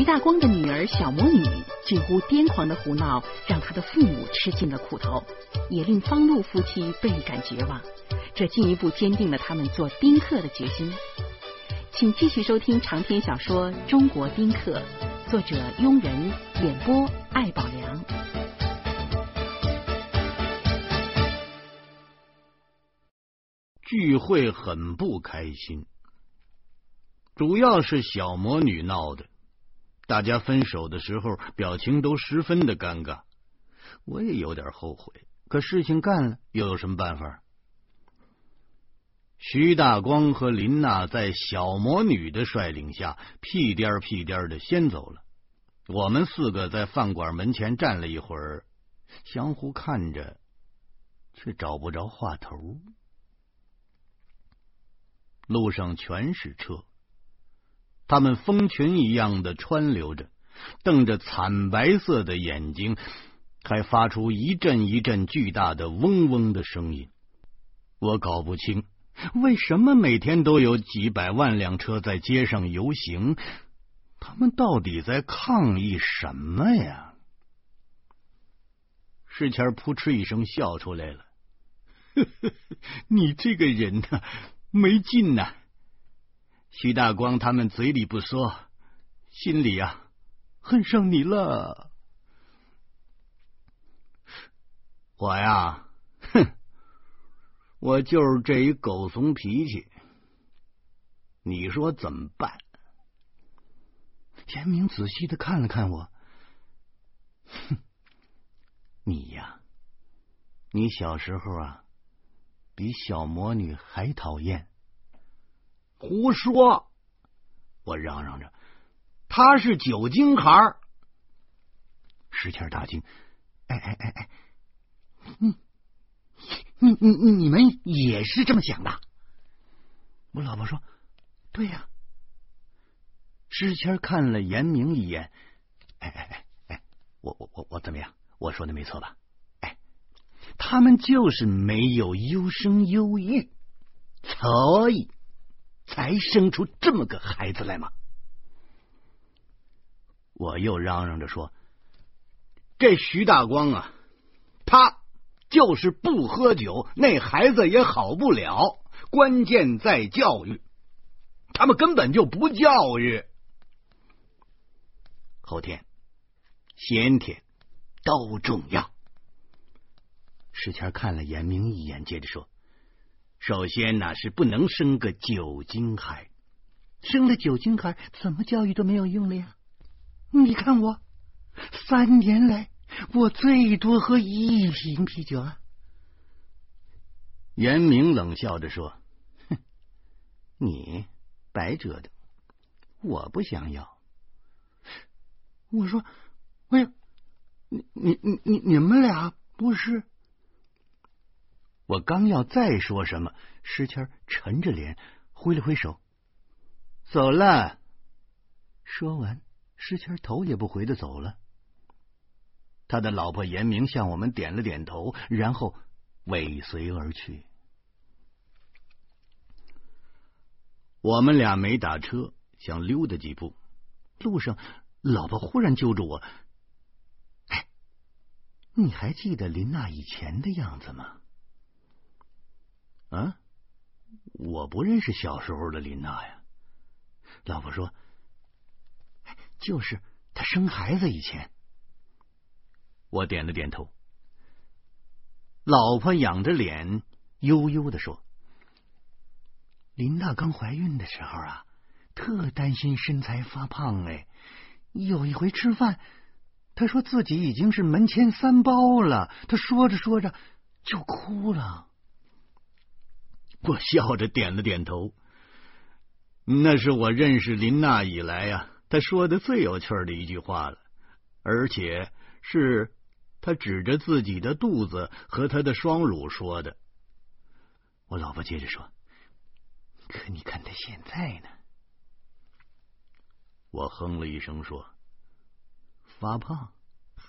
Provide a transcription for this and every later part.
徐大光的女儿小魔女近乎癫狂的胡闹，让他的父母吃尽了苦头，也令方路夫妻倍感绝望。这进一步坚定了他们做宾客的决心。请继续收听长篇小说《中国宾客》，作者庸人，演播艾宝良。聚会很不开心，主要是小魔女闹的。大家分手的时候，表情都十分的尴尬。我也有点后悔，可事情干了，又有什么办法？徐大光和林娜在小魔女的率领下，屁颠儿屁颠儿的先走了。我们四个在饭馆门前站了一会儿，相互看着，却找不着话头。路上全是车，他们蜂群一样的川流着，瞪着惨白色的眼睛，还发出一阵一阵巨大的嗡嗡的声音。我搞不清为什么每天都有几百万辆车在街上游行，他们到底在抗议什么呀？世谦扑哧一声笑出来了，你这个人呐！没劲呐！徐大光他们嘴里不说，心里呀恨上你了。我呀，哼，我就是这一狗怂脾气。你说怎么办？严明仔细的看了看我，哼，你呀，你小时候啊。比小魔女还讨厌！胡说！我嚷嚷着，他是酒精孩儿。石谦大惊：“哎哎哎哎，你你你你们也是这么想的？”我老婆说：“对呀。”石谦看了严明一眼：“哎哎哎哎，我我我我怎么样？我说的没错吧？”哎他们就是没有优生优育，所以才生出这么个孩子来吗。我又嚷嚷着说：“这徐大光啊，他就是不喝酒，那孩子也好不了。关键在教育，他们根本就不教育。后天、先天都重要。”石谦看了严明一眼，接着说：“首先呢，是不能生个酒精孩，生了酒精孩，怎么教育都没有用了呀。你看我三年来，我最多喝一瓶啤酒啊。”严明冷笑着说：“哼，你白折腾，我不想要。”我说：“哎呀，你你你你你们俩不是？”我刚要再说什么，石谦沉着脸挥了挥手，走了。说完，石谦头也不回的走了。他的老婆严明向我们点了点头，然后尾随而去。我们俩没打车，想溜达几步，路上老婆忽然揪住我：“哎，你还记得林娜以前的样子吗？”啊，我不认识小时候的林娜呀。老婆说：“就是她生孩子以前。”我点了点头。老婆仰着脸，悠悠的说：“林娜刚怀孕的时候啊，特担心身材发胖。哎，有一回吃饭，她说自己已经是门前三包了。她说着说着就哭了。” 我笑着点了点头，那是我认识林娜以来呀，她说的最有趣的一句话了，而且是她指着自己的肚子和她的双乳说的。我老婆接着说：“可你看她现在呢？”我哼了一声说：“发胖，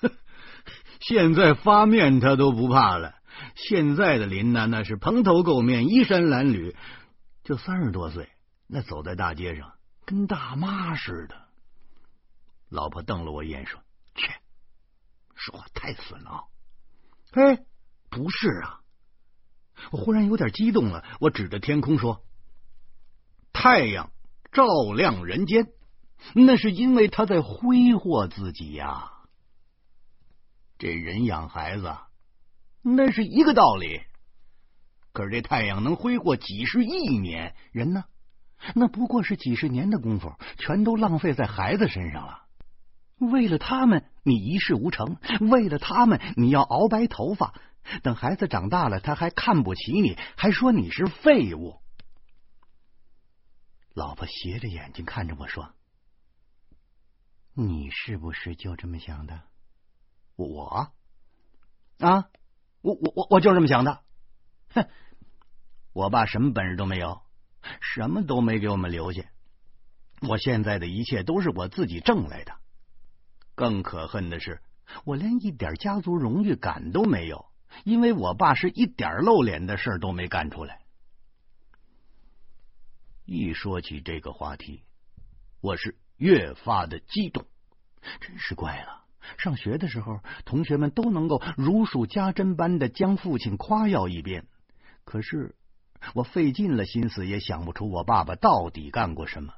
现在发面她都不怕了。”现在的林娜那是蓬头垢面、衣衫褴褛，就三十多岁，那走在大街上跟大妈似的。老婆瞪了我一眼，说：“切，说话太损了。”哎，不是啊！我忽然有点激动了，我指着天空说：“太阳照亮人间，那是因为他在挥霍自己呀。这人养孩子，那是一个道理。可是这太阳能挥霍几十亿年，人呢？那不过是几十年的功夫，全都浪费在孩子身上了。”为了他们，你一事无成；为了他们，你要熬白头发。等孩子长大了，他还看不起你，还说你是废物。老婆斜着眼睛看着我说：“你是不是就这么想的？”我啊，我我我我就这么想的。哼，我爸什么本事都没有，什么都没给我们留下。我现在的一切都是我自己挣来的。更可恨的是，我连一点家族荣誉感都没有，因为我爸是一点露脸的事都没干出来。一说起这个话题，我是越发的激动。真是怪了，上学的时候，同学们都能够如数家珍般的将父亲夸耀一遍，可是我费尽了心思也想不出我爸爸到底干过什么。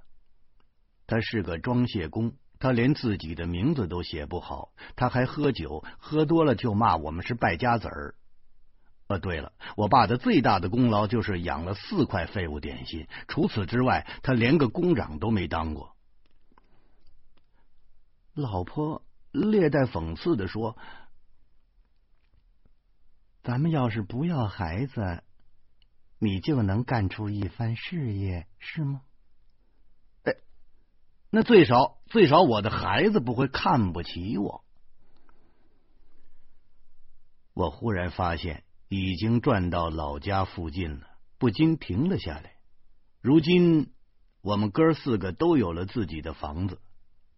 他是个装卸工。他连自己的名字都写不好，他还喝酒，喝多了就骂我们是败家子儿。呃，对了，我爸的最大的功劳就是养了四块废物点心，除此之外，他连个工长都没当过。老婆略带讽刺的说：“咱们要是不要孩子，你就能干出一番事业，是吗？”哎那最少最少，我的孩子不会看不起我。我忽然发现已经转到老家附近了，不禁停了下来。如今我们哥四个都有了自己的房子，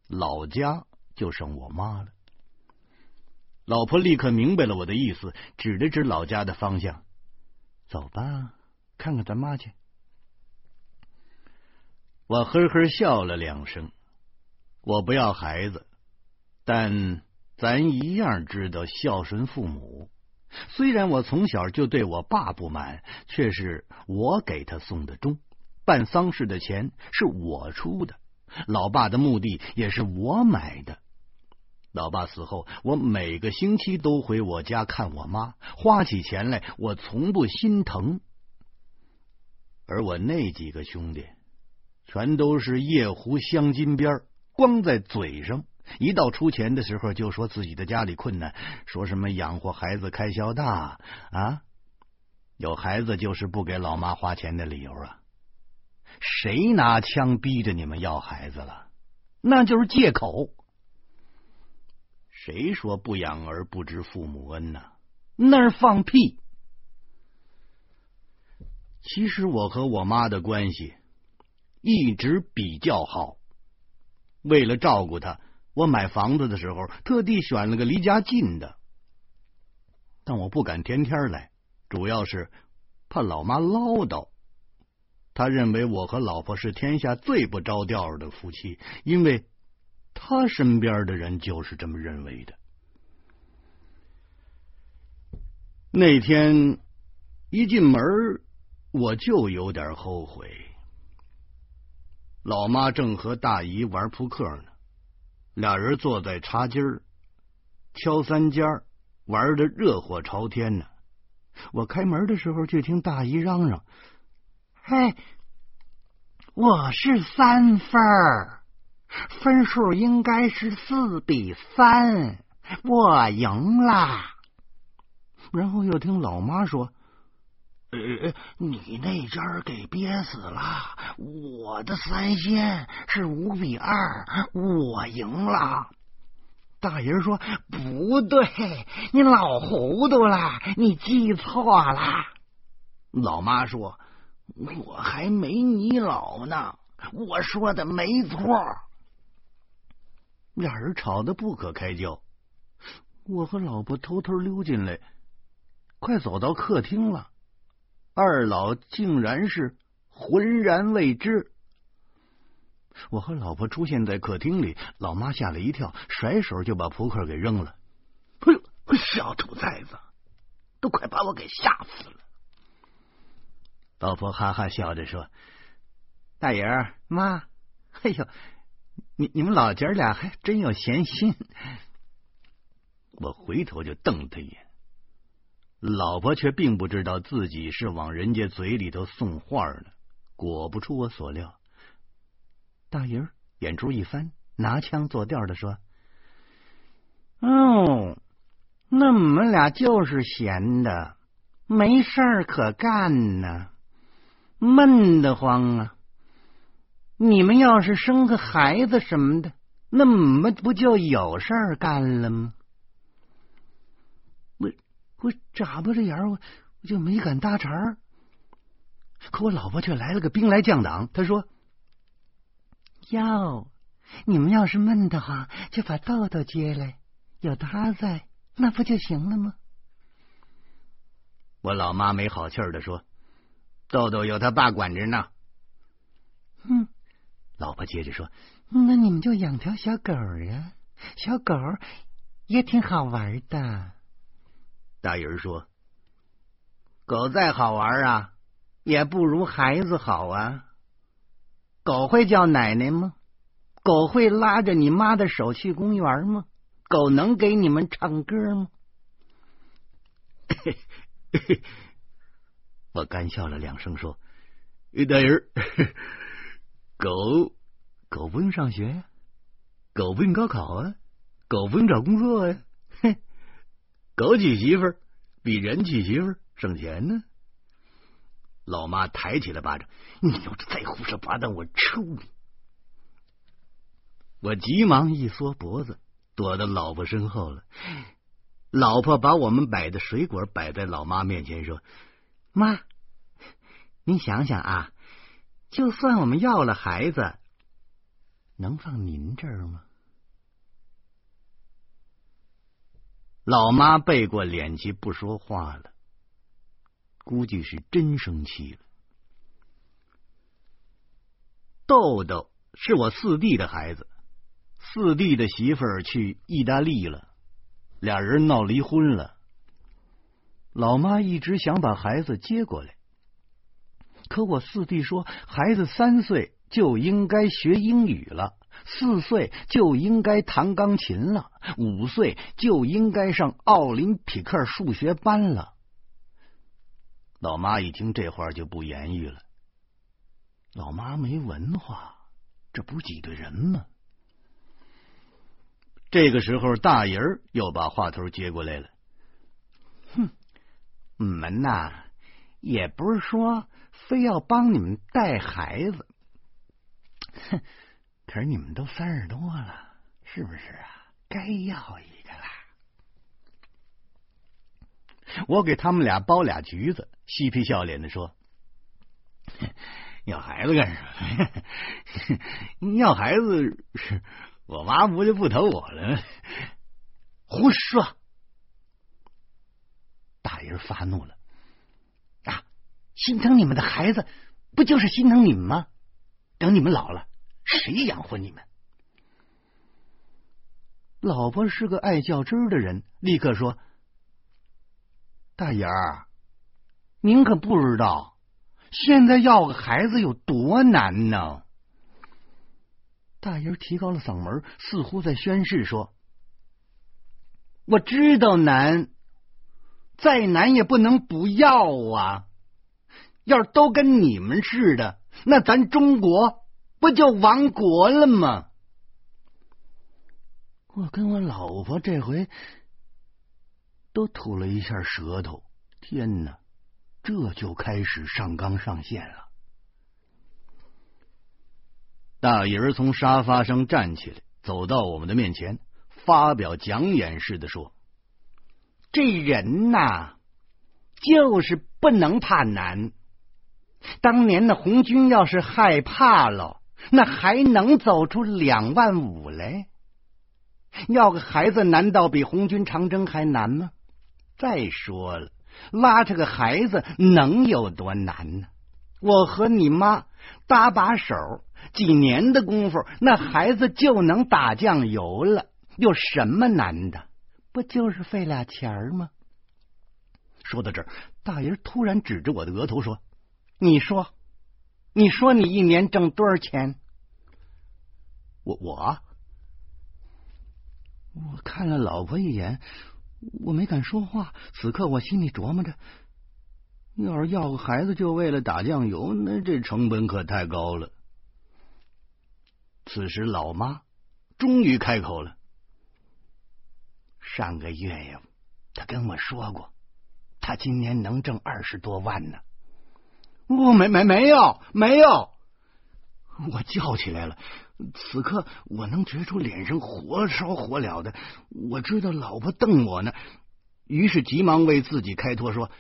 老家就剩我妈了。老婆立刻明白了我的意思，指了指老家的方向：“走吧，看看咱妈去。”我呵呵笑了两声，我不要孩子，但咱一样知道孝顺父母。虽然我从小就对我爸不满，却是我给他送的钟，办丧事的钱是我出的，老爸的墓地也是我买的。老爸死后，我每个星期都回我家看我妈，花起钱来我从不心疼。而我那几个兄弟。全都是夜壶镶金边，光在嘴上。一到出钱的时候，就说自己的家里困难，说什么养活孩子开销大啊，有孩子就是不给老妈花钱的理由啊。谁拿枪逼着你们要孩子了？那就是借口。谁说不养儿不知父母恩呢？那是放屁。其实我和我妈的关系。一直比较好。为了照顾她，我买房子的时候特地选了个离家近的。但我不敢天天来，主要是怕老妈唠叨。他认为我和老婆是天下最不着调的夫妻，因为他身边的人就是这么认为的。那天一进门，我就有点后悔。老妈正和大姨玩扑克呢，俩人坐在茶几儿敲三尖，玩的热火朝天呢。我开门的时候，就听大姨嚷嚷：“嘿，我是三分儿，分数应该是四比三，我赢了。”然后又听老妈说。呃，你那家给憋死了，我的三仙是五比二，我赢了。大爷说不对，你老糊涂了，你记错了。老妈说我还没你老呢，我说的没错。俩人吵得不可开交，我和老婆偷偷溜进来，快走到客厅了。二老竟然是浑然未知。我和老婆出现在客厅里，老妈吓了一跳，甩手就把扑克给扔了。哎呦，小兔崽子，都快把我给吓死了！老婆哈哈笑着说：“大爷妈，哎呦，你你们老姐俩还真有闲心。”我回头就瞪他一眼，老婆却并不知道自己是往人家嘴里头送话呢。果不出我所料。大爷眼珠一翻，拿腔作调的说：“哦，那我们俩就是闲的，没事儿可干呢，闷得慌啊！你们要是生个孩子什么的，那我们不就有事儿干了吗？”我我眨巴着眼儿，我我就没敢搭茬儿。可我老婆却来了个兵来将挡，她说。哟，你们要是闷得慌，就把豆豆接来，有他在，那不就行了吗？我老妈没好气儿的说：“豆豆有他爸管着呢。”嗯，老婆接着说：“那你们就养条小狗呀，小狗也挺好玩的。”大人说：“狗再好玩啊，也不如孩子好啊。”狗会叫奶奶吗？狗会拉着你妈的手去公园吗？狗能给你们唱歌吗？我干笑了两声，说：“大人，狗狗不用上学呀，狗不用高考啊，狗不用找工作呀，嘿，狗娶媳妇比人娶媳妇省钱呢。”老妈抬起了巴掌：“你要是再胡说八道，我抽你！”我急忙一缩脖子，躲到老婆身后了。老婆把我们摆的水果摆在老妈面前，说：“妈，您想想啊，就算我们要了孩子，能放您这儿吗？”老妈背过脸去，不说话了。估计是真生气了。豆豆是我四弟的孩子，四弟的媳妇儿去意大利了，俩人闹离婚了。老妈一直想把孩子接过来，可我四弟说，孩子三岁就应该学英语了，四岁就应该弹钢琴了，五岁就应该上奥林匹克数学班了。老妈一听这话就不言语了。老妈没文化，这不挤兑人吗？这个时候，大人又把话头接过来了。哼，你们呐，也不是说非要帮你们带孩子，哼，可是你们都三十多了，是不是啊？该要一个啦。我给他们俩剥俩橘子，嬉皮笑脸的说：“要孩子干什么？要孩子，我妈不就不疼我了？胡说！”大人发怒了：“，心疼你们的孩子，不就是心疼你们吗？等你们老了，谁养活你们？”老婆是个爱较真的人，立刻说。大爷儿，您可不知道，现在要个孩子有多难呢！大爷提高了嗓门，似乎在宣誓说：“我知道难，再难也不能不要啊！要是都跟你们似的，那咱中国不就亡国了吗？”我跟我老婆这回。都吐了一下舌头，天哪！这就开始上纲上线了。大爷儿从沙发上站起来，走到我们的面前，发表讲演似的说：“这人呐，就是不能怕难。当年的红军要是害怕了，那还能走出两万五来？要个孩子，难道比红军长征还难吗？”再说了，拉着个孩子能有多难呢？我和你妈搭把手，几年的功夫，那孩子就能打酱油了，有什么难的？不就是费俩钱吗？说到这儿，大爷突然指着我的额头说：“你说，你说你一年挣多少钱？”我我我看了老婆一眼，我没敢说话。此刻我心里琢磨着，要是要个孩子就为了打酱油，那这成本可太高了。此时，老妈终于开口了。上个月呀，他跟我说过，他今年能挣二十多万呢。我没没没有没有，我叫起来了。此刻我能觉出脸上火烧火燎的，我知道老婆瞪我呢，于是急忙为自己开脱说：“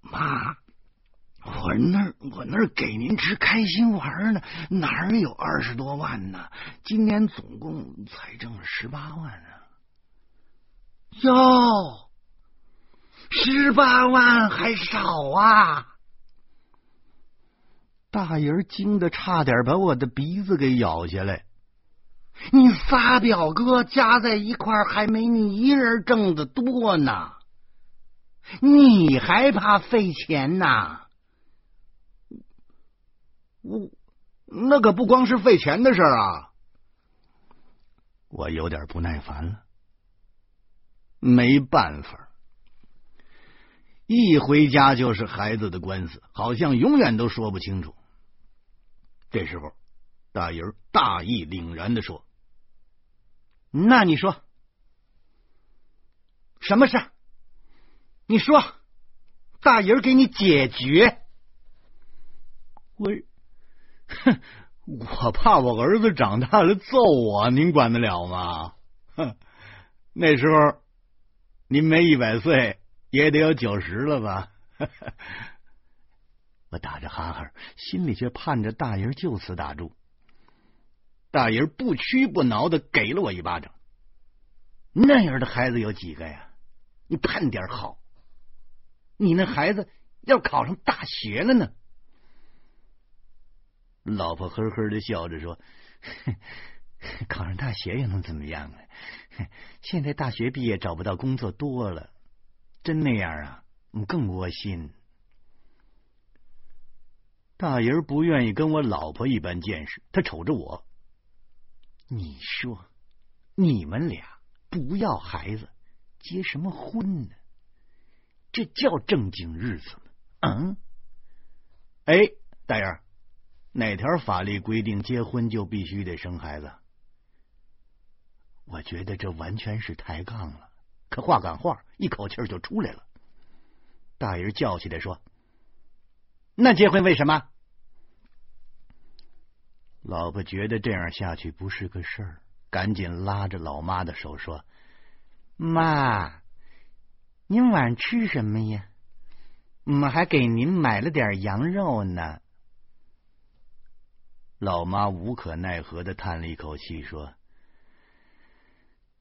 妈，我那我那给您吃开心丸呢，哪有二十多万呢？今年总共才挣了十八万啊！哟，十八万还少啊！”大人惊得差点把我的鼻子给咬下来。你仨表哥加在一块儿，还没你一人挣的多呢。你还怕费钱呐？我那可不光是费钱的事儿啊！我有点不耐烦了。没办法，一回家就是孩子的官司，好像永远都说不清楚。这时候，大人大义凛然的说：“那你说什么事？你说，大人给你解决。我，哼，我怕我儿子长大了揍我，您管得了吗？哼，那时候您没一百岁，也得有九十了吧？” 我打着哈哈，心里却盼着大爷就此打住。大爷不屈不挠的给了我一巴掌。那样的孩子有几个呀？你盼点好。你那孩子要考上大学了呢。老婆呵呵的笑着说：“ 考上大学又能怎么样啊？现在大学毕业找不到工作多了，真那样啊，更窝心。”大人不愿意跟我老婆一般见识，他瞅着我。你说，你们俩不要孩子，结什么婚呢？这叫正经日子吗？嗯？哎，大儿，哪条法律规定结婚就必须得生孩子？我觉得这完全是抬杠了。可话赶话，一口气就出来了。大人叫起来说。那结婚为什么？老婆觉得这样下去不是个事儿，赶紧拉着老妈的手说：“妈，您晚上吃什么呀？我们还给您买了点羊肉呢。”老妈无可奈何的叹了一口气说：“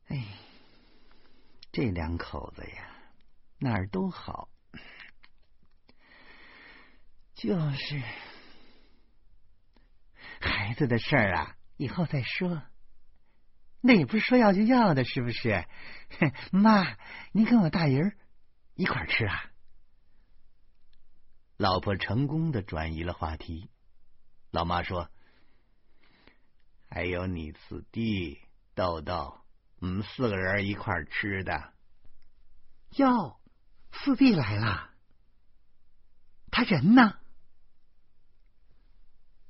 哎，这两口子呀，哪儿都好。”就是孩子的事儿啊，以后再说。那也不是说要就要的，是不是？妈，您跟我大姨儿一块儿吃啊？老婆成功的转移了话题。老妈说：“还有你四弟豆豆，我们四个人一块儿吃的。”哟，四弟来了，他人呢？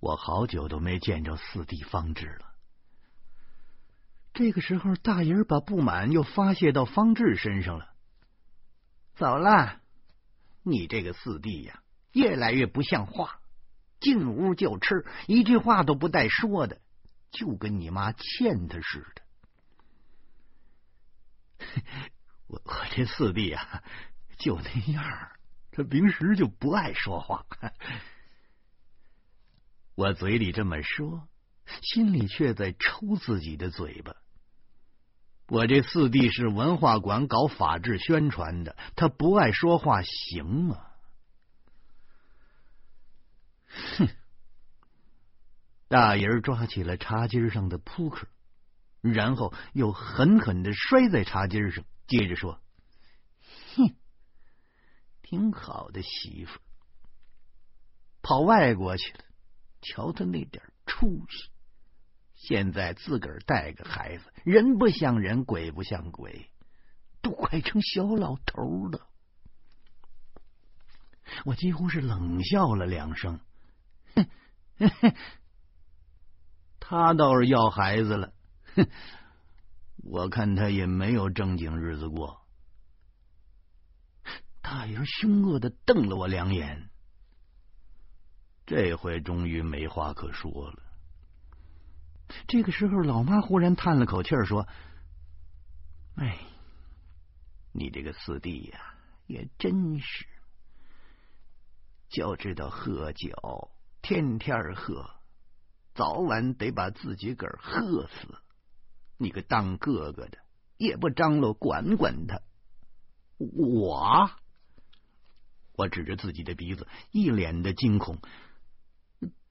我好久都没见着四弟方志了。这个时候，大爷把不满又发泄到方志身上了。走了，你这个四弟呀，越来越不像话，进屋就吃，一句话都不带说的，就跟你妈欠他似的。我我这四弟啊，就那样，他平时就不爱说话。我嘴里这么说，心里却在抽自己的嘴巴。我这四弟是文化馆搞法制宣传的，他不爱说话行吗？哼！大爷抓起了茶几上的扑克，然后又狠狠的摔在茶几上，接着说：“哼，挺好的媳妇，跑外国去了。瞧他那点出息，现在自个儿带个孩子，人不像人，鬼不像鬼，都快成小老头了。”我几乎是冷笑了两声。哼 他倒是要孩子了，哼！我看他也没有正经日子过。大爷凶恶的瞪了我两眼，这回终于没话可说了。这个时候，老妈忽然叹了口气说：“哎，你这个四弟呀，也真是，就知道喝酒，天天喝。”早晚得把自己个儿喝死！你个当哥哥的也不张罗管管他。我，我指着自己的鼻子，一脸的惊恐。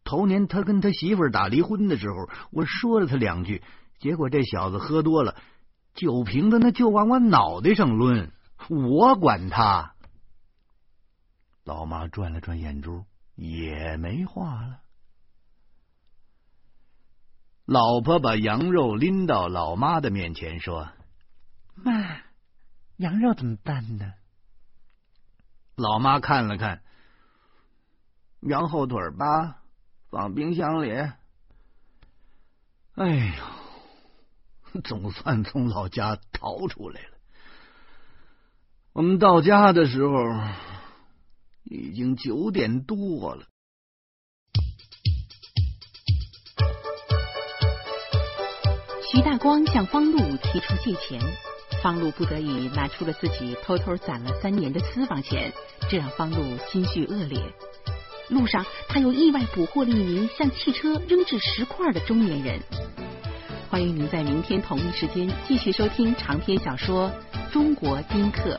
头年他跟他媳妇打离婚的时候，我说了他两句，结果这小子喝多了，酒瓶子那就往我脑袋上抡。我管他！老妈转了转眼珠，也没话了。老婆把羊肉拎到老妈的面前，说：“妈，羊肉怎么办呢？”老妈看了看，羊后腿吧，放冰箱里。哎呦，总算从老家逃出来了。我们到家的时候已经九点多了。徐大光向方路提出借钱，方路不得已拿出了自己偷偷攒了三年的私房钱，这让方路心绪恶劣。路上，他又意外捕获了一名向汽车扔掷石块的中年人。欢迎您在明天同一时间继续收听长篇小说《中国丁克》。